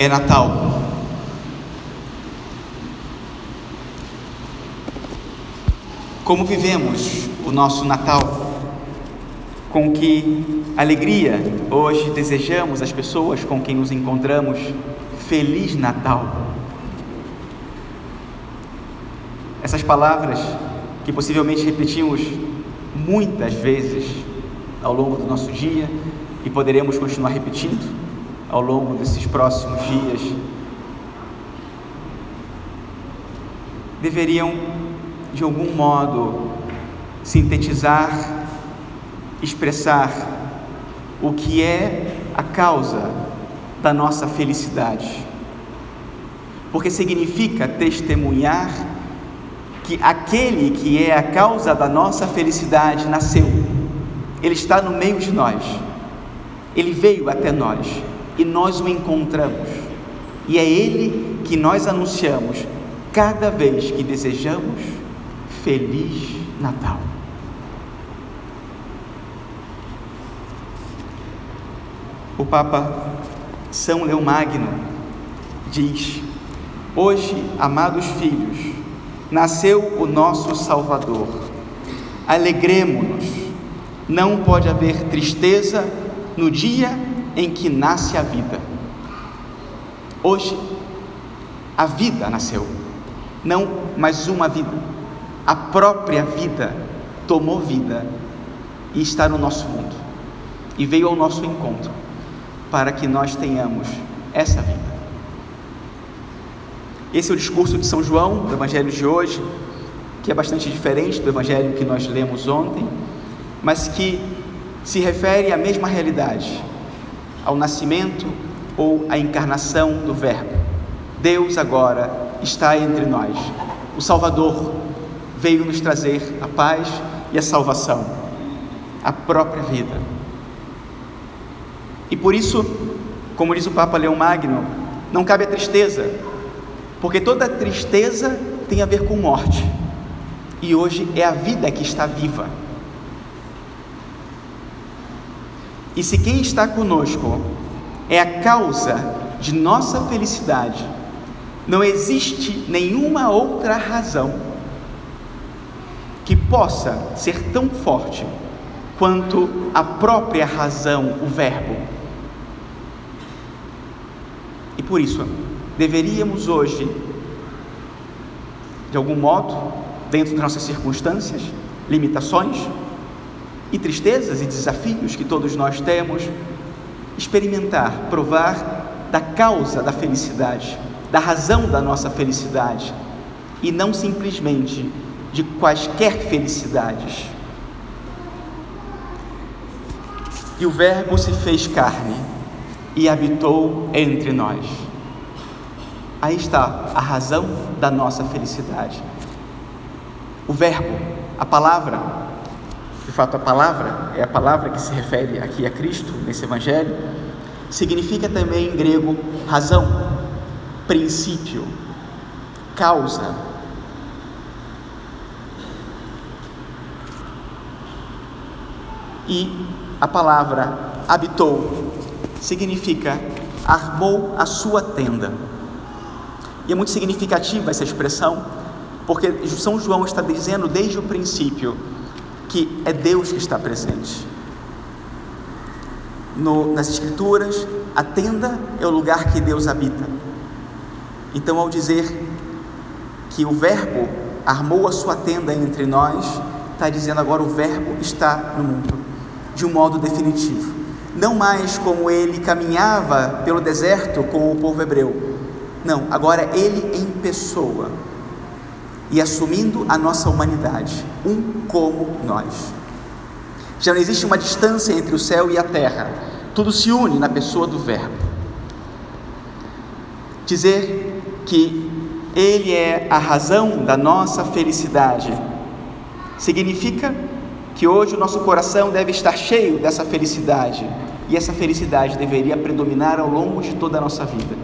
é Natal. Como vivemos o nosso Natal? Com que alegria hoje desejamos às pessoas com quem nos encontramos Feliz Natal. Essas palavras que possivelmente repetimos muitas vezes ao longo do nosso dia e poderemos continuar repetindo ao longo desses próximos dias, deveriam de algum modo sintetizar, expressar o que é a causa da nossa felicidade. Porque significa testemunhar que aquele que é a causa da nossa felicidade nasceu, ele está no meio de nós, ele veio até nós e nós o encontramos, e é ele que nós anunciamos cada vez que desejamos Feliz Natal. O Papa São Leão Magno diz: Hoje, amados filhos, nasceu o nosso Salvador. Alegremo-nos. Não pode haver tristeza no dia em que nasce a vida. Hoje, a vida nasceu, não mais uma vida, a própria vida tomou vida e está no nosso mundo e veio ao nosso encontro para que nós tenhamos essa vida. Esse é o discurso de São João, do Evangelho de hoje, que é bastante diferente do Evangelho que nós lemos ontem, mas que se refere à mesma realidade, ao nascimento ou à encarnação do Verbo. Deus agora está entre nós. O Salvador veio nos trazer a paz e a salvação, a própria vida. E por isso, como diz o Papa Leão Magno, não cabe a tristeza, porque toda tristeza tem a ver com morte, e hoje é a vida que está viva. E se quem está conosco é a causa de nossa felicidade, não existe nenhuma outra razão que possa ser tão forte quanto a própria razão, o Verbo. E por isso, deveríamos hoje, de algum modo, dentro das nossas circunstâncias, limitações e tristezas e desafios que todos nós temos, experimentar, provar da causa da felicidade, da razão da nossa felicidade e não simplesmente de quaisquer felicidades. E o Verbo se fez carne e habitou entre nós. Aí está a razão da nossa felicidade. O Verbo, a palavra, de fato a palavra é a palavra que se refere aqui a Cristo nesse Evangelho, significa também em grego razão, princípio, causa. E a palavra habitou significa armou a sua tenda. E é muito significativa essa expressão, porque São João está dizendo desde o princípio que é Deus que está presente. No, nas Escrituras, a tenda é o lugar que Deus habita. Então, ao dizer que o Verbo armou a sua tenda entre nós, está dizendo agora o Verbo está no mundo, de um modo definitivo. Não mais como ele caminhava pelo deserto com o povo hebreu. Não, agora ele em pessoa e assumindo a nossa humanidade, um como nós. Já não existe uma distância entre o céu e a terra, tudo se une na pessoa do Verbo. Dizer que Ele é a razão da nossa felicidade significa que hoje o nosso coração deve estar cheio dessa felicidade e essa felicidade deveria predominar ao longo de toda a nossa vida.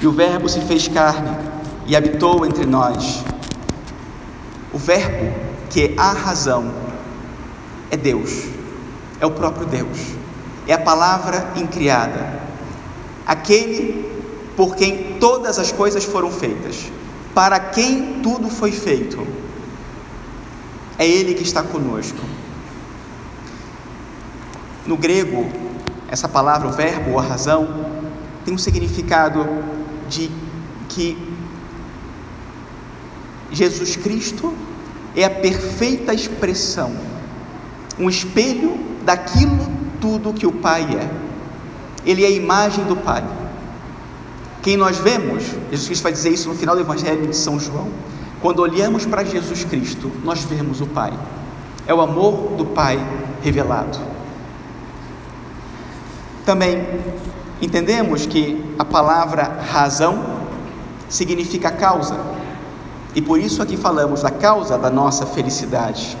E o Verbo se fez carne e habitou entre nós. O Verbo, que é a razão, é Deus, é o próprio Deus, é a palavra incriada. aquele por quem todas as coisas foram feitas, para quem tudo foi feito. É Ele que está conosco. No grego, essa palavra, o verbo ou a razão, tem um significado de que Jesus Cristo é a perfeita expressão, um espelho daquilo tudo que o Pai é. Ele é a imagem do Pai. Quem nós vemos, Jesus Cristo vai dizer isso no final do Evangelho de São João. Quando olhamos para Jesus Cristo, nós vemos o Pai. É o amor do Pai revelado. Também entendemos que a palavra razão significa causa. E por isso aqui falamos da causa da nossa felicidade.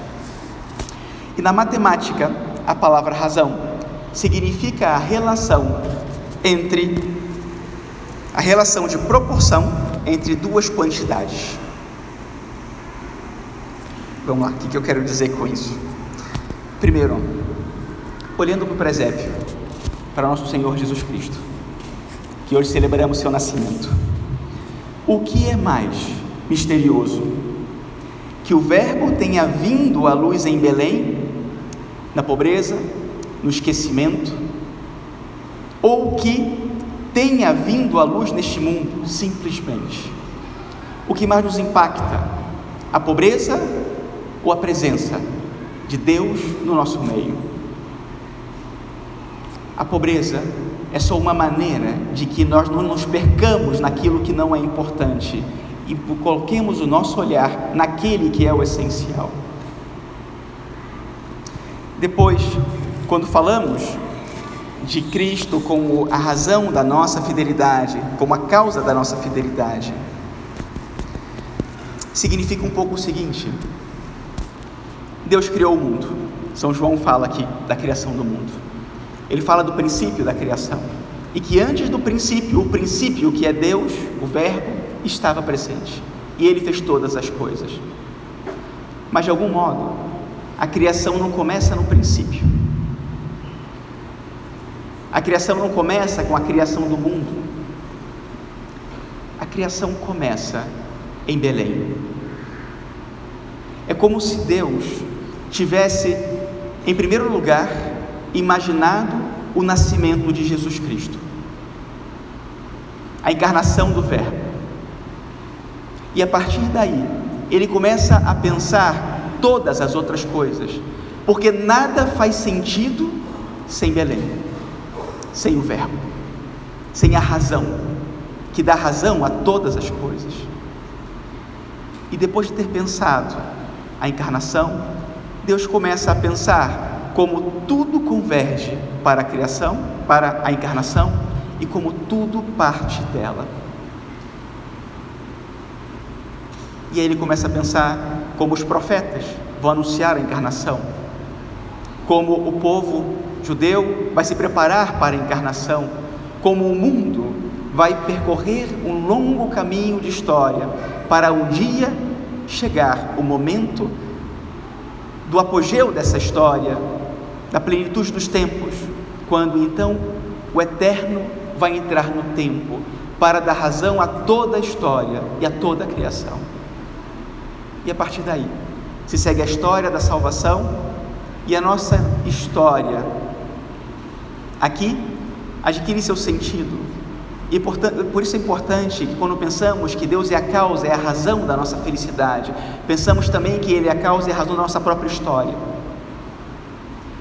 E na matemática, a palavra razão significa a relação entre a relação de proporção entre duas quantidades. Vamos lá, o que eu quero dizer com isso? Primeiro, olhando para o presépio, para nosso Senhor Jesus Cristo, que hoje celebramos seu nascimento. O que é mais misterioso? Que o Verbo tenha vindo à luz em Belém, na pobreza, no esquecimento, ou que tenha vindo à luz neste mundo, simplesmente. O que mais nos impacta? A pobreza ou a presença de Deus no nosso meio? A pobreza é só uma maneira de que nós não nos percamos naquilo que não é importante e coloquemos o nosso olhar naquele que é o essencial. Depois, quando falamos de Cristo como a razão da nossa fidelidade, como a causa da nossa fidelidade, significa um pouco o seguinte: Deus criou o mundo. São João fala aqui da criação do mundo. Ele fala do princípio da criação. E que antes do princípio, o princípio que é Deus, o Verbo, estava presente. E ele fez todas as coisas. Mas de algum modo, a criação não começa no princípio. A criação não começa com a criação do mundo. A criação começa em Belém. É como se Deus tivesse, em primeiro lugar, imaginado o nascimento de Jesus Cristo, a encarnação do Verbo. E a partir daí, ele começa a pensar todas as outras coisas, porque nada faz sentido sem Belém, sem o Verbo, sem a razão, que dá razão a todas as coisas. E depois de ter pensado a encarnação, Deus começa a pensar como tudo converge para a criação, para a encarnação e como tudo parte dela. E aí ele começa a pensar como os profetas vão anunciar a encarnação, como o povo judeu vai se preparar para a encarnação, como o mundo vai percorrer um longo caminho de história para um dia chegar o momento do apogeu dessa história, da plenitude dos tempos, quando então o Eterno vai entrar no tempo para dar razão a toda a história e a toda a criação. E a partir daí se segue a história da salvação e a nossa história aqui adquire seu sentido. E por isso é importante que quando pensamos que Deus é a causa, é a razão da nossa felicidade, pensamos também que Ele é a causa e a razão da nossa própria história.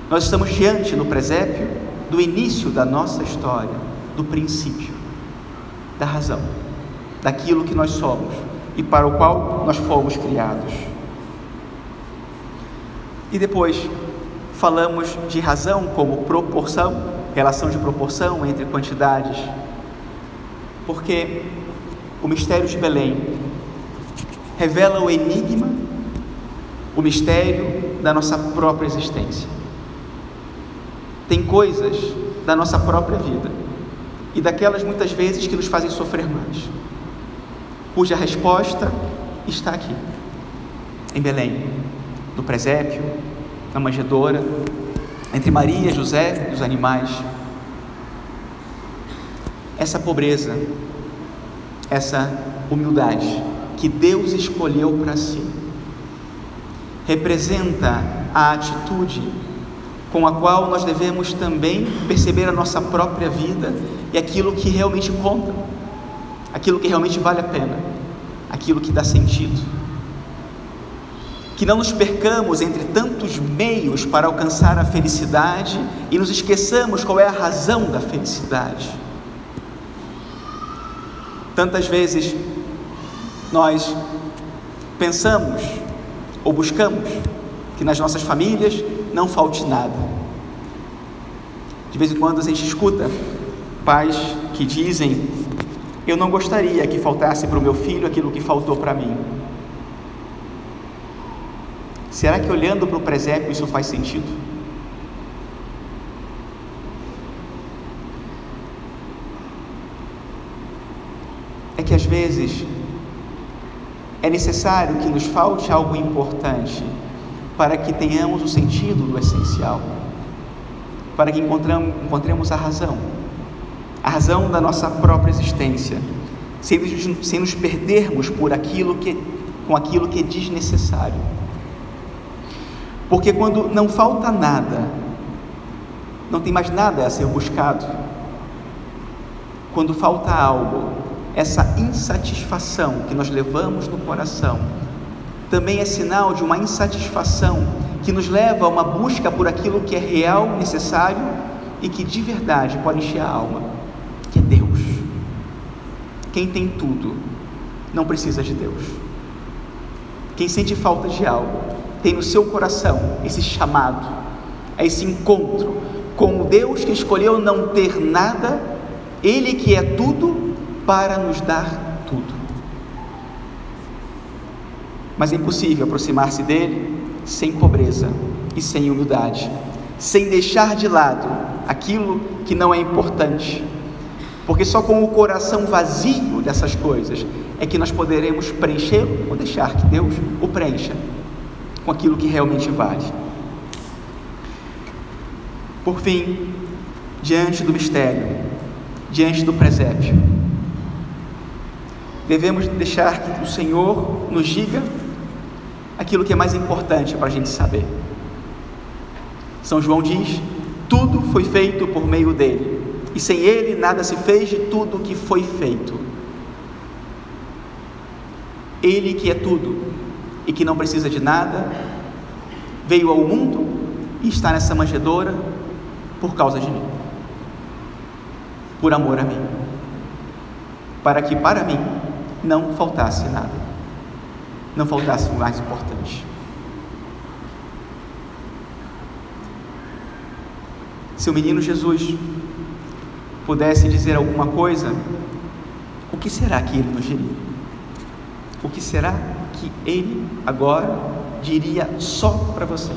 Nós estamos diante no presépio do início da nossa história, do princípio, da razão, daquilo que nós somos e para o qual nós fomos criados. E depois falamos de razão como proporção, relação de proporção entre quantidades, porque o mistério de Belém revela o enigma, o mistério da nossa própria existência. Tem coisas da nossa própria vida e daquelas muitas vezes que nos fazem sofrer mais, cuja resposta está aqui, em Belém, no presépio, na manjedoura, entre Maria, José e os animais. essa pobreza, essa humildade que Deus escolheu para si, representa a atitude com a qual nós devemos também perceber a nossa própria vida e aquilo que realmente conta, aquilo que realmente vale a pena, aquilo que dá sentido. Que não nos percamos entre tantos meios para alcançar a felicidade e nos esqueçamos qual é a razão da felicidade. Tantas vezes nós pensamos ou buscamos que nas nossas famílias não falte nada. De vez em quando a gente escuta pais que dizem: Eu não gostaria que faltasse para o meu filho aquilo que faltou para mim. Será que olhando para o presépio isso faz sentido? É que às vezes é necessário que nos falte algo importante para que tenhamos o sentido do essencial, para que encontremos a razão, a razão da nossa própria existência, sem, sem nos perdermos por aquilo que, com aquilo que é desnecessário. Porque quando não falta nada, não tem mais nada a ser buscado. Quando falta algo, essa insatisfação que nós levamos no coração também é sinal de uma insatisfação que nos leva a uma busca por aquilo que é real, necessário e que de verdade pode encher a alma. Quem tem tudo não precisa de Deus. Quem sente falta de algo tem no seu coração esse chamado, esse encontro com o Deus que escolheu não ter nada, Ele que é tudo, para nos dar tudo mas é impossível aproximar-se dele sem pobreza e sem humildade, sem deixar de lado aquilo que não é importante, porque só com o coração vazio dessas coisas é que nós poderemos preenchê-lo ou deixar que Deus o preencha com aquilo que realmente vale. Por fim, diante do mistério, diante do presépio, devemos deixar que o Senhor nos diga aquilo que é mais importante para a gente saber. São João diz: tudo foi feito por meio dele, e sem ele nada se fez de tudo que foi feito. Ele que é tudo e que não precisa de nada, veio ao mundo e está nessa manjedoura por causa de mim, por amor a mim, para que para mim não faltasse nada não faltasse o mais importante. Se o menino Jesus pudesse dizer alguma coisa, o que será que ele nos diria? O que será que ele agora diria só para você?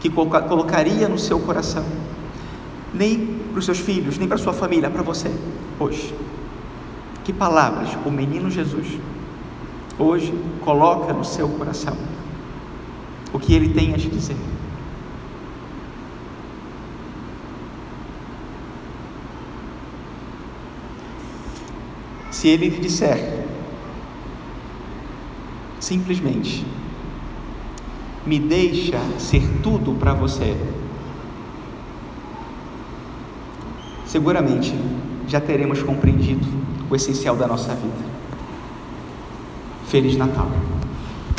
Que colocaria no seu coração? Nem para os seus filhos, nem para sua família, para você, hoje. Que palavras o menino Jesus hoje coloca no seu coração o que ele tem a te dizer. Se ele disser simplesmente, me deixa ser tudo para você, seguramente já teremos compreendido o essencial da nossa vida. Feliz Natal.